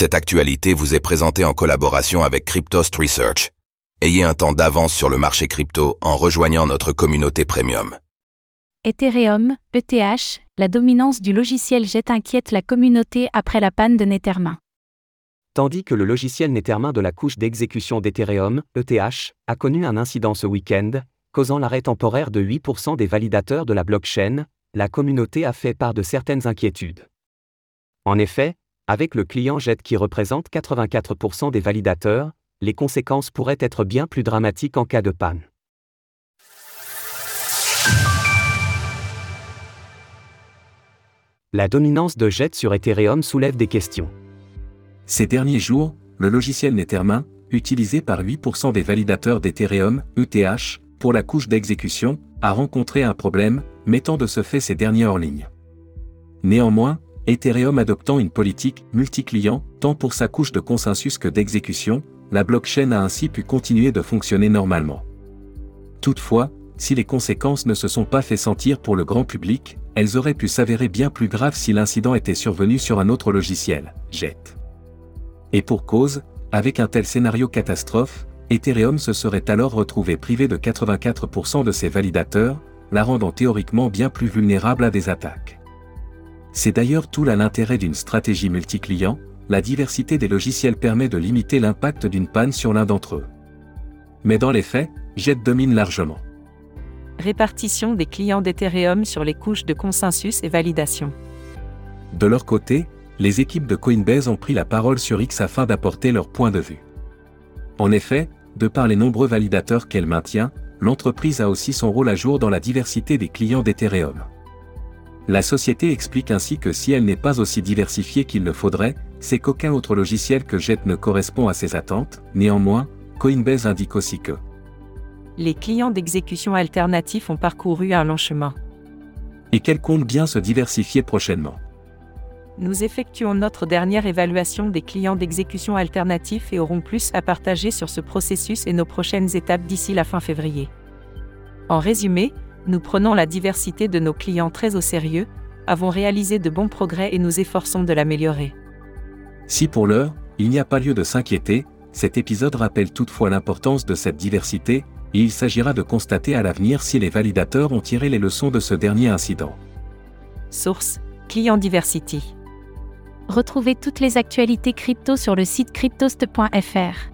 Cette actualité vous est présentée en collaboration avec Cryptost Research. Ayez un temps d'avance sur le marché crypto en rejoignant notre communauté premium. Ethereum, ETH, la dominance du logiciel Jet inquiète la communauté après la panne de Nethermin. Tandis que le logiciel Nethermin de la couche d'exécution d'Ethereum, ETH, a connu un incident ce week-end, causant l'arrêt temporaire de 8% des validateurs de la blockchain, la communauté a fait part de certaines inquiétudes. En effet, avec le client JET qui représente 84% des validateurs, les conséquences pourraient être bien plus dramatiques en cas de panne. La dominance de JET sur Ethereum soulève des questions. Ces derniers jours, le logiciel Nethermin, utilisé par 8% des validateurs d'Ethereum, ETH, pour la couche d'exécution, a rencontré un problème, mettant de ce fait ces derniers hors ligne. Néanmoins, Ethereum adoptant une politique multi-client, tant pour sa couche de consensus que d'exécution, la blockchain a ainsi pu continuer de fonctionner normalement. Toutefois, si les conséquences ne se sont pas fait sentir pour le grand public, elles auraient pu s'avérer bien plus graves si l'incident était survenu sur un autre logiciel, Jet. Et pour cause, avec un tel scénario catastrophe, Ethereum se serait alors retrouvé privé de 84% de ses validateurs, la rendant théoriquement bien plus vulnérable à des attaques. C'est d'ailleurs tout l'intérêt d'une stratégie multi-client, la diversité des logiciels permet de limiter l'impact d'une panne sur l'un d'entre eux. Mais dans les faits, Jet domine largement. Répartition des clients d'Ethereum sur les couches de consensus et validation. De leur côté, les équipes de Coinbase ont pris la parole sur X afin d'apporter leur point de vue. En effet, de par les nombreux validateurs qu'elle maintient, l'entreprise a aussi son rôle à jour dans la diversité des clients d'Ethereum. La société explique ainsi que si elle n'est pas aussi diversifiée qu'il le faudrait, c'est qu'aucun autre logiciel que Jet ne correspond à ses attentes, néanmoins, Coinbase indique aussi que les clients d'exécution alternatifs ont parcouru un long chemin. Et qu'elle compte bien se diversifier prochainement. Nous effectuons notre dernière évaluation des clients d'exécution alternatifs et aurons plus à partager sur ce processus et nos prochaines étapes d'ici la fin février. En résumé, nous prenons la diversité de nos clients très au sérieux, avons réalisé de bons progrès et nous efforçons de l'améliorer. Si pour l'heure, il n'y a pas lieu de s'inquiéter, cet épisode rappelle toutefois l'importance de cette diversité, et il s'agira de constater à l'avenir si les validateurs ont tiré les leçons de ce dernier incident. Source Client Diversity. Retrouvez toutes les actualités crypto sur le site cryptost.fr.